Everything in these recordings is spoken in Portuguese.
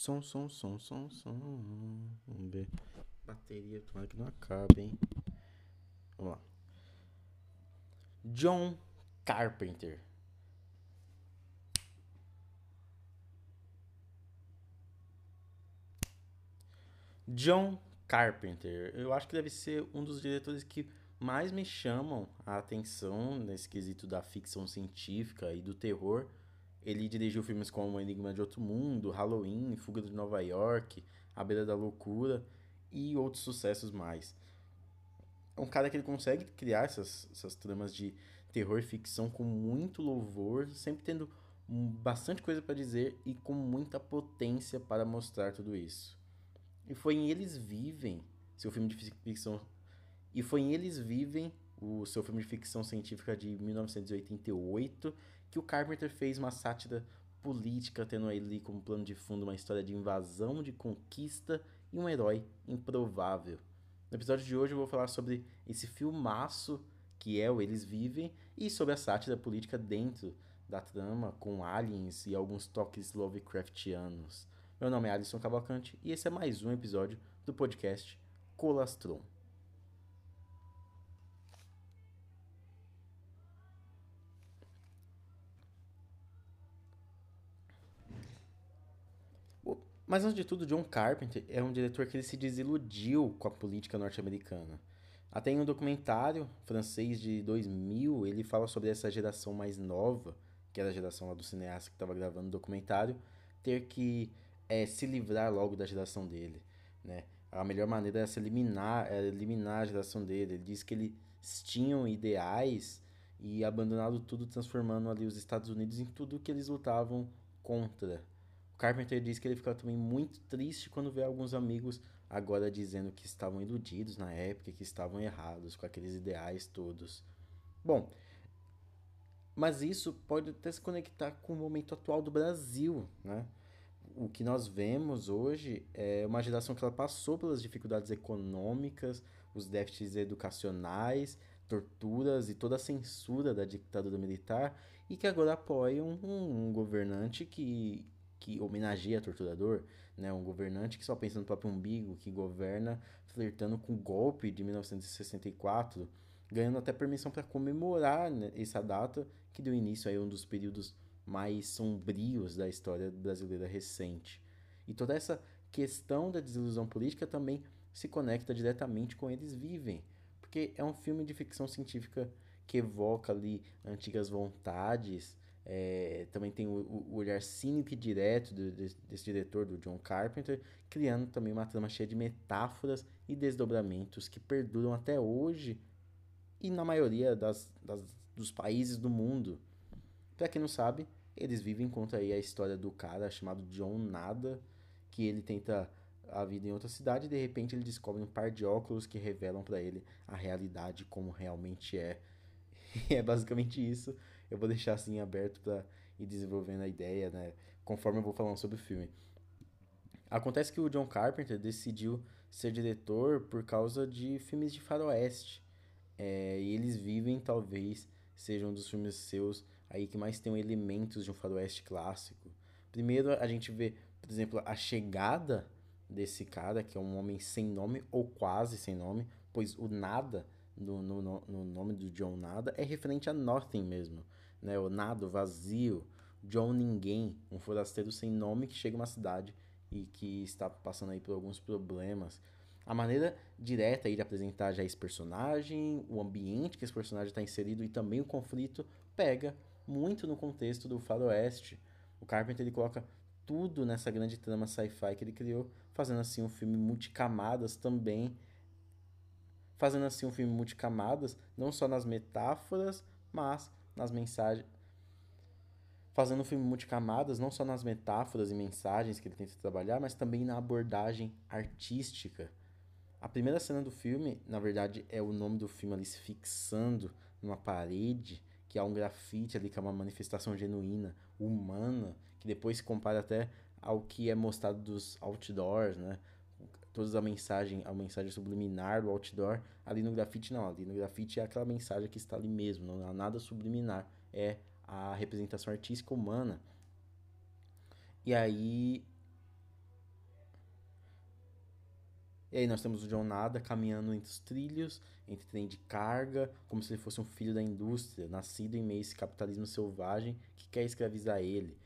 Som, som, som, som, som. Vamos ver. Bateria, tomara que não acabe, hein? Vamos lá. John Carpenter. John Carpenter. Eu acho que deve ser um dos diretores que mais me chamam a atenção nesse quesito da ficção científica e do terror. Ele dirigiu filmes como Enigma de Outro Mundo, Halloween, Fuga de Nova York, A Beira da Loucura e outros sucessos mais. É um cara que ele consegue criar essas, essas tramas de terror e ficção com muito louvor, sempre tendo bastante coisa para dizer e com muita potência para mostrar tudo isso. E foi em Eles Vivem, seu filme de ficção. E foi em Eles Vivem, o seu filme de ficção científica de 1988, que o Carpenter fez uma sátira política, tendo ali como plano de fundo uma história de invasão, de conquista e um herói improvável. No episódio de hoje eu vou falar sobre esse filmaço que é o Eles Vivem e sobre a sátira política dentro da trama, com aliens e alguns toques Lovecraftianos. Meu nome é Alisson Cavalcante e esse é mais um episódio do podcast Colastron. Mas antes de tudo, John Carpenter é um diretor que ele se desiludiu com a política norte-americana. Até em um documentário francês de 2000, ele fala sobre essa geração mais nova, que era a geração lá do cineasta que estava gravando o documentário, ter que é se livrar logo da geração dele, né? A melhor maneira era se eliminar, era eliminar a geração dele. Ele disse que eles tinham ideais e abandonado tudo, transformando ali os Estados Unidos em tudo que eles lutavam contra. Carpenter disse que ele ficou também muito triste quando vê alguns amigos agora dizendo que estavam iludidos na época, que estavam errados com aqueles ideais todos. Bom, mas isso pode até se conectar com o momento atual do Brasil, né? o que nós vemos hoje é uma geração que ela passou pelas dificuldades econômicas, os déficits educacionais, torturas e toda a censura da ditadura militar e que agora apoiam um, um governante que, que homenageia torturador, né? um governante que só pensa no próprio umbigo, que governa flertando com o golpe de 1964, ganhando até permissão para comemorar né, essa data que deu início a um dos períodos mais sombrios da história brasileira recente. E toda essa questão da desilusão política também se conecta diretamente com Eles Vivem, porque é um filme de ficção científica que evoca ali antigas vontades, é, também tem o, o, olhar cínico e direto do, desse, desse diretor, do John Carpenter, criando também uma trama cheia de metáforas e desdobramentos que perduram até hoje e na maioria das, das dos países do mundo. Para quem não sabe, eles vivem contra aí a história do cara chamado John Nada, que ele tenta a vida em outra cidade e de repente ele descobre um par de óculos que revelam para ele a realidade como realmente é. E é basicamente isso. Eu vou deixar assim aberto para ir desenvolvendo a ideia, né, conforme eu vou falando sobre o filme. Acontece que o John Carpenter decidiu ser diretor por causa de filmes de faroeste. É, e eles vivem, talvez, sejam um dos filmes seus aí que mais tem elementos de um faroeste clássico. Primeiro a gente vê, por exemplo, a chegada desse cara, que é um homem sem nome ou quase sem nome, pois o nada no, no, no nome do John Nada é referente a Nothing mesmo, né? O nada, o vazio, John Ninguém, um forasteiro sem nome que chega a uma cidade e que está passando aí por alguns problemas. A maneira direta aí de apresentar já esse personagem, o ambiente que esse personagem está inserido e também o conflito pega muito no contexto do faroeste. O Carpenter ele coloca tudo nessa grande trama sci-fi que ele criou, fazendo assim um filme multicamadas também. Fazendo assim um filme multicamadas, não só nas metáforas, mas nas mensagens. Fazendo um filme multicamadas, não só nas metáforas e mensagens que ele tenta trabalhar, mas também na abordagem artística. A primeira cena do filme, na verdade, é o nome do filme ali se fixando numa parede que há um grafite ali, que é uma manifestação genuína, humana, que depois se compara até ao que é mostrado dos outdoors, né? toda a mensagem, a mensagem subliminar do outdoor. Ali no grafite não, ali no grafite é aquela mensagem que está ali mesmo, não há nada subliminar, é a representação artística humana. E aí E aí nós temos o John Nada caminhando entre os trilhos, entre trem de carga, como se ele fosse um filho da indústria, nascido em meio a esse capitalismo selvagem que quer escravizar ele.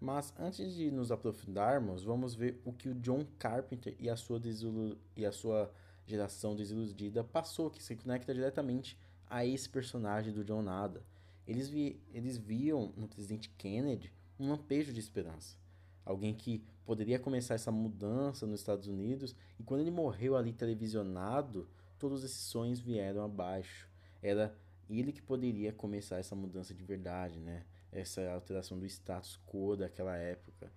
Mas antes de nos aprofundarmos, vamos ver o que o John Carpenter e a sua, desilu... e a sua geração desiludida passou, que se conecta diretamente a esse personagem do John Nada. Eles, vi... Eles viam no presidente Kennedy um lampejo de esperança. Alguém que poderia começar essa mudança nos Estados Unidos, e quando ele morreu ali televisionado, todos esses sonhos vieram abaixo. Era ele que poderia começar essa mudança de verdade, né? Essa alteração do status quo daquela época.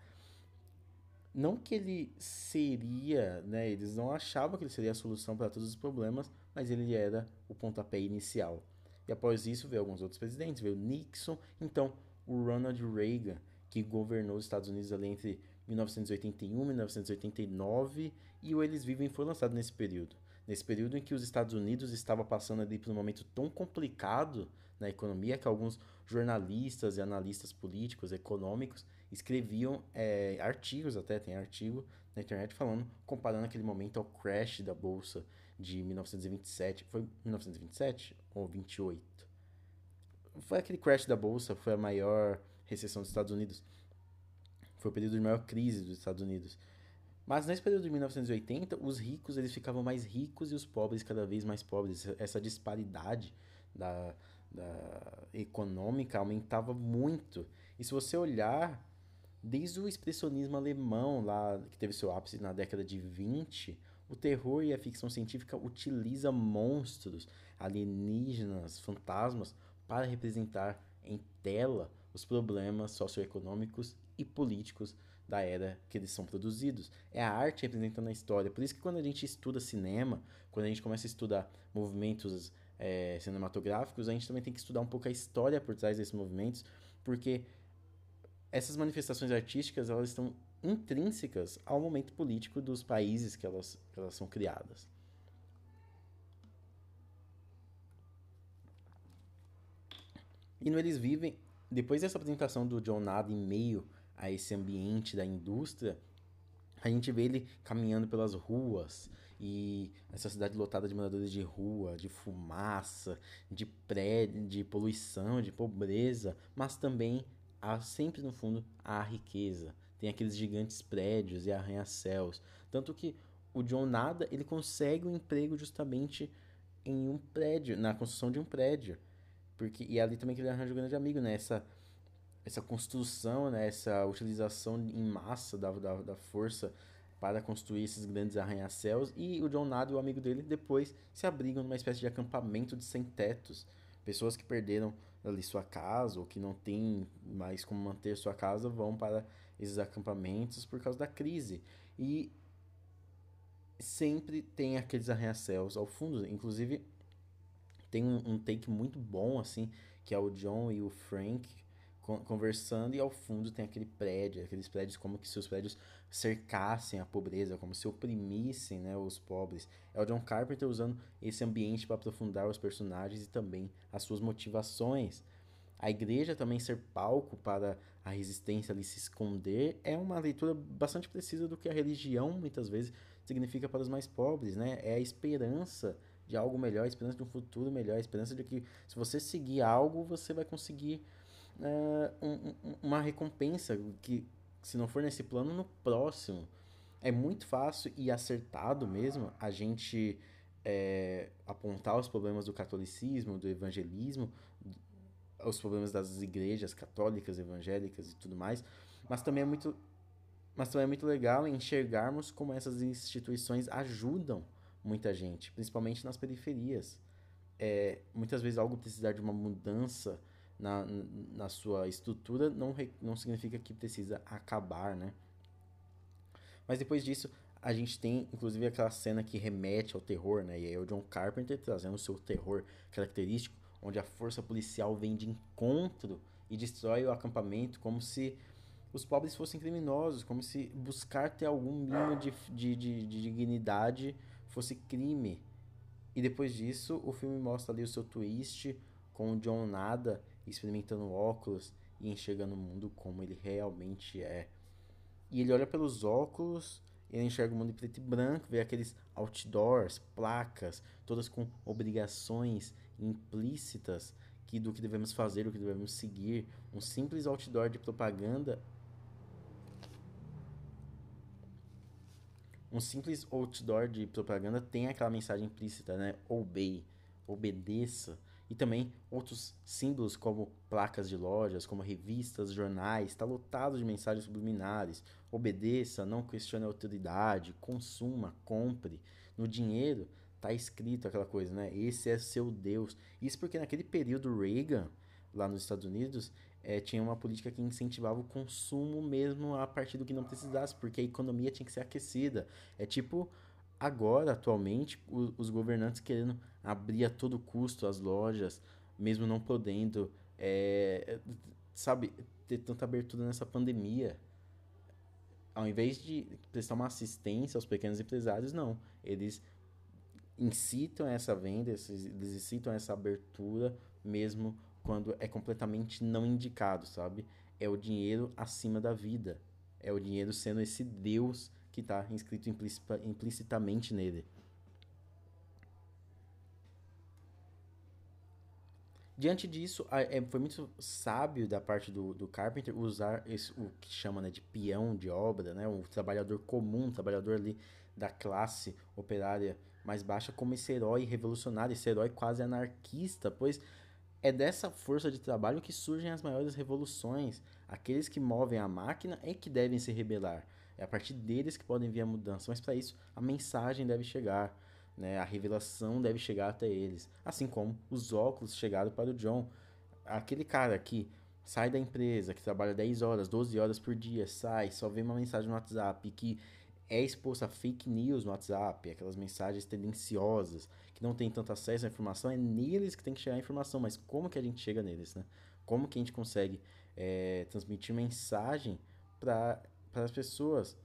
Não que ele seria, né? Eles não achavam que ele seria a solução para todos os problemas, mas ele era o pontapé inicial. E após isso veio alguns outros presidentes, veio Nixon, então o Ronald Reagan, que governou os Estados Unidos ali entre 1981 e 1989, e o Eles Vivem foi lançado nesse período. Nesse período em que os Estados Unidos estavam passando ali por um momento tão complicado na economia que alguns jornalistas e analistas políticos, econômicos, escreviam é, artigos, até tem artigo na internet falando, comparando aquele momento ao crash da bolsa de 1927. Foi 1927 ou 28? Foi aquele crash da bolsa, foi a maior recessão dos Estados Unidos. Foi o período de maior crise dos Estados Unidos. Mas nesse período de 1980, os ricos eles ficavam mais ricos e os pobres cada vez mais pobres. Essa disparidade da, da econômica aumentava muito. E se você olhar, desde o expressionismo alemão, lá que teve seu ápice na década de 20, o terror e a ficção científica utiliza monstros, alienígenas, fantasmas para representar em tela os problemas socioeconômicos e políticos da era que eles são produzidos. É a arte representando a história. Por isso que quando a gente estuda cinema, quando a gente começa a estudar movimentos é, cinematográficos, a gente também tem que estudar um pouco a história por trás desses movimentos, porque essas manifestações artísticas elas estão intrínsecas ao momento político dos países que elas, que elas são criadas. E no Eles Vivem, depois dessa apresentação do John Nada em meio a esse ambiente da indústria, a gente vê ele caminhando pelas ruas e essa cidade lotada de moradores de rua, de fumaça, de prédio, de poluição, de pobreza, mas também há sempre no fundo a riqueza. Tem aqueles gigantes prédios e arranha-céus, tanto que o John Nada ele consegue um emprego justamente em um prédio, na construção de um prédio. Porque, e ali também que ele arranja um grande amigo, né? Essa, essa construção, né? essa utilização em massa da, da, da força para construir esses grandes arranha-céus. E o John Nada e o amigo dele depois se abrigam numa espécie de acampamento de sem-tetos. Pessoas que perderam ali sua casa ou que não têm mais como manter sua casa vão para esses acampamentos por causa da crise. E sempre tem aqueles arranha-céus ao fundo. Inclusive, tem um, um, take muito bom, assim, que é o John e o Frank conversando e ao fundo tem aquele prédio, aqueles prédios como que se os prédios cercassem a pobreza, como se oprimissem né, os pobres. É o John Carpenter usando esse ambiente para aprofundar os personagens e também as suas motivações. A igreja também ser palco para a resistência ali se esconder é uma leitura bastante precisa do que a religião muitas vezes significa para os mais pobres, né? É a esperança de algo melhor, a esperança de um futuro melhor, a esperança de que se você seguir algo, você vai conseguir uh, um, uma recompensa que, se não for nesse plano, no próximo. É muito fácil e acertado mesmo a gente é, apontar os problemas do catolicismo, do evangelismo, os problemas das igrejas católicas, evangélicas e tudo mais, mas também é muito mas também é muito legal enxergarmos como essas instituições ajudam muita gente, principalmente nas periferias. É, muitas vezes algo precisar de uma mudança na, na sua estrutura não, não significa que precisa acabar, né? Mas depois disso, a gente tem inclusive aquela cena que remete ao terror, né? E é o John Carpenter trazendo o seu terror característico, onde a força policial vem de encontro e destrói o acampamento como se os pobres fossem criminosos, como se buscar ter algum mínimo de, de, de, de dignidade fosse crime. E depois disso, o filme mostra ali o seu twist com o John Nada experimentando óculos e enxergando o mundo como ele realmente é. E ele olha pelos óculos ele enxerga o mundo em preto e branco, vê aqueles outdoors, placas, todas com obrigações implícitas que do que devemos fazer, o que devemos seguir. Um simples outdoor de propaganda um simples outdoor de propaganda tem aquela mensagem implícita, né? Obey, obedeça. E também outros símbolos como placas de lojas, como revistas, jornais, está lotado de mensagens subliminares. Obedeça, não questione a autoridade, consuma, compre. No dinheiro tá escrito aquela coisa, né? Esse é seu Deus. Isso porque naquele período Reagan, lá nos Estados Unidos, é, tinha uma política que incentivava o consumo mesmo a partir do que não precisasse, porque a economia tinha que ser aquecida. É tipo agora, atualmente, os governantes querendo abrir a todo custo as lojas, mesmo não podendo, é, sabe, ter tanta abertura nessa pandemia. Ao invés de prestar uma assistência aos pequenos empresários, não. Eles incitam essa venda, eles incitam essa abertura, mesmo quando é completamente não indicado, sabe? É o dinheiro acima da vida. É o dinheiro sendo esse Deus que está inscrito implicitamente nele. Diante disso, é, foi muito sábio da parte do, do Carpenter usar esse, o que chama né, de peão de obra, né, um trabalhador comum, um trabalhador ali da classe operária mais baixa, como esse herói revolucionário, esse herói quase anarquista, pois é dessa força de trabalho que surgem as maiores revoluções. Aqueles que movem a máquina é que devem se rebelar. É a partir deles que podem vir a mudança. Mas para isso, a mensagem deve chegar. Né? A revelação deve chegar até eles. Assim como os óculos chegaram para o John. Aquele cara que sai da empresa, que trabalha 10 horas, 12 horas por dia, sai, só vê uma mensagem no WhatsApp que é exposto a fake news no WhatsApp, aquelas mensagens tendenciosas, que não tem tanto acesso à informação, é neles que tem que chegar a informação, mas como que a gente chega neles, né? Como que a gente consegue é, transmitir mensagem para as pessoas?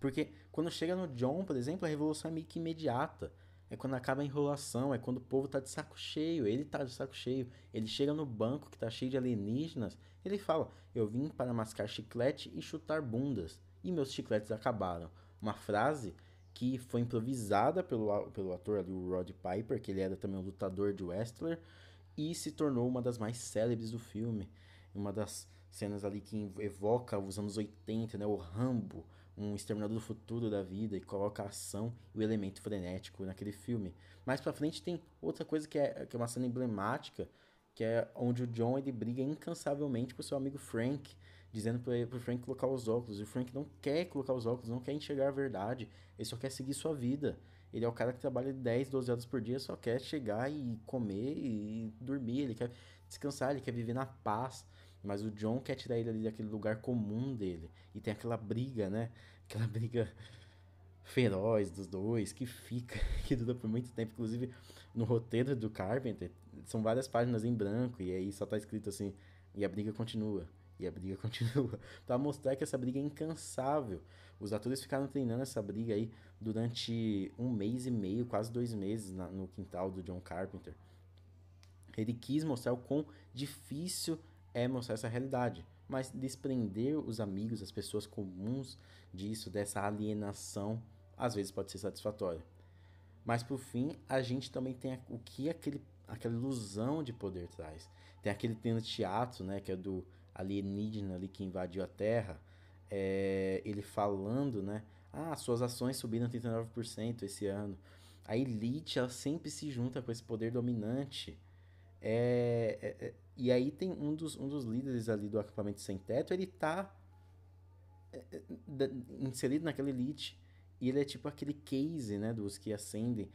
Porque quando chega no John, por exemplo, a revolução é meio que imediata. É quando acaba a enrolação, é quando o povo tá de saco cheio, ele tá de saco cheio. Ele chega no banco que tá cheio de alienígenas, ele fala: Eu vim para mascar chiclete e chutar bundas e meus chicletes acabaram. Uma frase que foi improvisada pelo, pelo ator ali, o Rod Piper, que ele era também um lutador de wrestler, e se tornou uma das mais célebres do filme. Uma das cenas ali que evoca os anos 80, né, o Rambo, um exterminador do futuro da vida, e coloca a ação e o elemento frenético naquele filme. Mais pra frente tem outra coisa que é, que é uma cena emblemática, que é onde o John ele briga incansavelmente com seu amigo Frank, dizendo para Frank colocar os óculos. E o Frank não quer colocar os óculos, não quer enxergar a verdade. Ele só quer seguir sua vida. Ele é o cara que trabalha 10, 12 horas por dia, só quer chegar e comer e dormir. Ele quer descansar, ele quer viver na paz. Mas o John quer tirar ele ali daquele lugar comum dele. E tem aquela briga, né? Aquela briga feroz dos dois que fica, que dura por muito tempo. Inclusive, no roteiro do Carpenter, são várias páginas em branco. E aí só tá escrito assim: e a briga continua. E a briga continua. para mostrar que essa briga é incansável. Os atores ficaram treinando essa briga aí durante um mês e meio, quase dois meses, na, no quintal do John Carpenter. Ele quis mostrar o quão difícil é mostrar essa realidade. Mas desprender os amigos, as pessoas comuns disso, dessa alienação, às vezes pode ser satisfatório. Mas por fim, a gente também tem o que aquele, aquela ilusão de poder traz. Tem aquele teatro, né, que é do alienígena ali que invadiu a Terra, é, ele falando, né? Ah, suas ações subiram 39% esse ano. A elite, ela sempre se junta com esse poder dominante. É, é, é, e aí tem um dos, um dos líderes ali do acampamento sem teto, ele tá é, é, inserido naquela elite. E ele é tipo aquele case, né, dos que ascendem,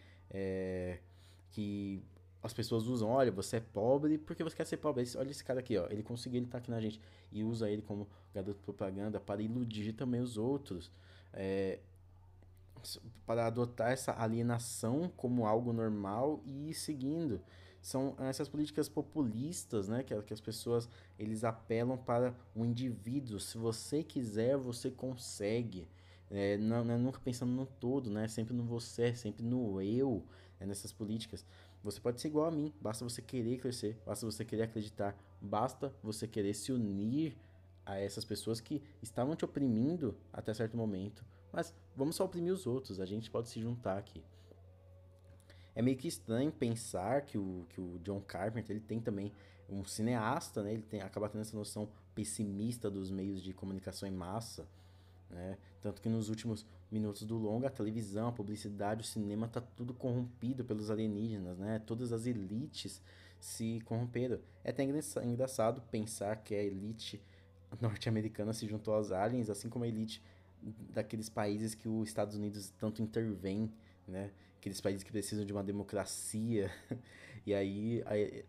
que as pessoas usam, olha, você é pobre porque você quer ser pobre. Olha esse cara aqui, ó, ele conseguiu, ele tá aqui na gente. E usa ele como garoto de propaganda para iludir também os outros. É, para adotar essa alienação como algo normal e ir seguindo. São essas políticas populistas, né, que, que as pessoas eles apelam para o indivíduo. Se você quiser, você consegue. É, não, não é nunca pensando no todo, né? Sempre no você, sempre no eu, é nessas políticas. Você pode ser igual a mim, basta você querer crescer, basta você querer acreditar, basta você querer se unir a essas pessoas que estavam te oprimindo até certo momento. Mas vamos só oprimir os outros, a gente pode se juntar aqui. É meio que estranho pensar que o, que o John Carpenter ele tem também um cineasta, né? Ele tem, acaba tendo essa noção pessimista dos meios de comunicação em massa, né? Tanto que nos últimos minutos do longa, a televisão, a publicidade, o cinema tá tudo corrompido pelos alienígenas, né? Todas as elites se corromperam. É até engraçado pensar que a elite norte-americana se juntou aos aliens, assim como a elite daqueles países que os Estados Unidos tanto intervém, né? Aqueles países que precisam de uma democracia. e aí, aí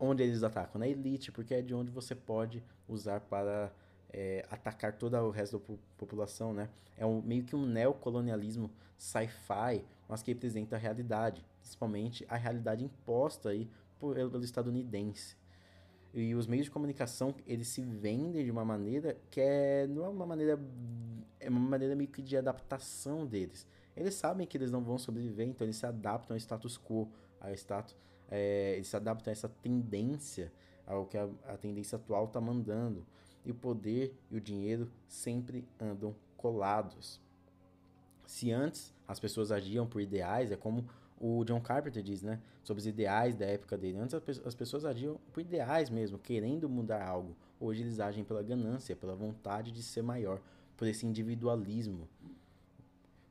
onde eles atacam? Na elite, porque é de onde você pode usar para é, atacar todo o resto da população, né? É um, meio que um neocolonialismo sci-fi, mas que representa a realidade, principalmente a realidade imposta aí por, pelo estadunidense. E os meios de comunicação, eles se vendem de uma maneira que é não é uma maneira é uma maneira meio que de adaptação deles. Eles sabem que eles não vão sobreviver, então eles se adaptam ao status quo, ao status, é, eles se adaptam a essa tendência, ao que a, a tendência atual está mandando. E o poder e o dinheiro sempre andam colados. Se antes as pessoas agiam por ideais, é como o John Carpenter diz, né? Sobre os ideais da época dele. Antes as pessoas agiam por ideais mesmo, querendo mudar algo. Hoje eles agem pela ganância, pela vontade de ser maior, por esse individualismo.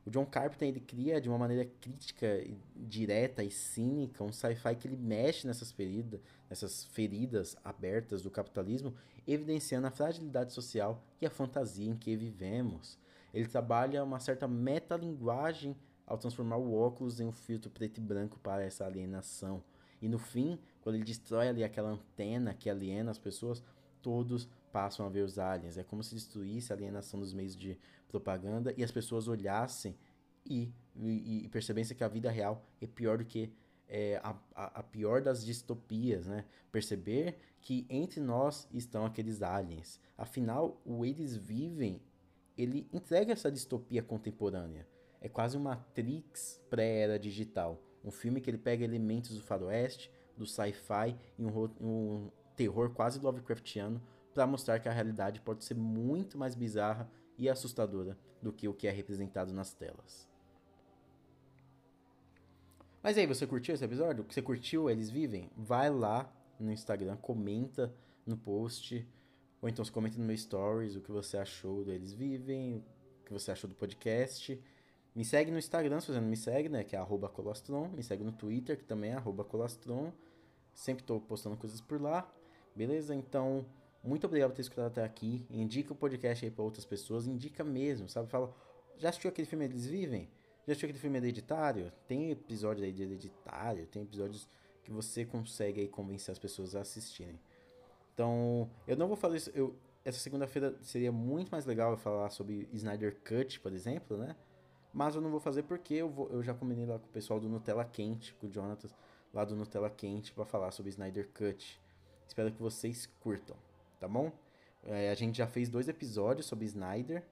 O John Carpenter ele cria de uma maneira crítica, direta e cínica um sci-fi que ele mexe nessas feridas, nessas feridas abertas do capitalismo, evidenciando a fragilidade social e a fantasia em que vivemos. Ele trabalha uma certa metalinguagem ao transformar o óculos em um filtro preto e branco para essa alienação. E no fim, quando ele destrói ali aquela antena que aliena as pessoas, todos passam a ver os aliens. É como se destruísse a alienação dos meios de propaganda e as pessoas olhassem e, e, e percebessem que a vida real é pior do que é, a, a, pior das distopias, né? Perceber que entre nós estão aqueles aliens. Afinal, o eles vivem, ele entrega essa distopia contemporânea. É quase uma Matrix pré-era digital. Um filme que ele pega elementos do faroeste, do sci-fi e um, um terror quase Lovecraftiano para mostrar que a realidade pode ser muito mais bizarra e assustadora do que o que é representado nas telas. Mas aí, você curtiu esse episódio? Você curtiu Eles Vivem? Vai lá no Instagram, comenta no post, ou então comenta no meu stories o que você achou do Eles Vivem, o que você achou do podcast. Me segue no Instagram, se você não me segue, né? Que é arroba colostron. Me segue no Twitter, que também é arroba colostron. Sempre estou postando coisas por lá. Beleza? Então, muito obrigado por ter escutado até aqui. Indica o podcast aí para outras pessoas. Indica mesmo, sabe? Fala, já assistiu aquele filme Eles Vivem? Já assistiu aquele filme Hereditário? Tem episódio aí de Hereditário, tem episódios que você consegue aí convencer as pessoas a assistirem. Então, eu não vou fazer isso. Eu, essa segunda-feira seria muito mais legal eu falar sobre Snyder Cut, por exemplo, né? Mas eu não vou fazer porque eu, vou, eu já combinei lá com o pessoal do Nutella Quente, com o Jonathan, lá do Nutella Quente, para falar sobre Snyder Cut. Espero que vocês curtam, tá bom? É, a gente já fez dois episódios sobre Snyder.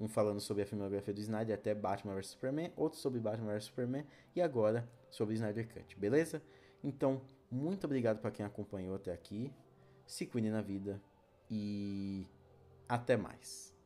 Um falando sobre a filmografia do Snyder até Batman vs Superman, outro sobre Batman vs Superman e agora sobre Snyder Cut, beleza? Então, muito obrigado para quem acompanhou até aqui. Se cuide na vida e até mais.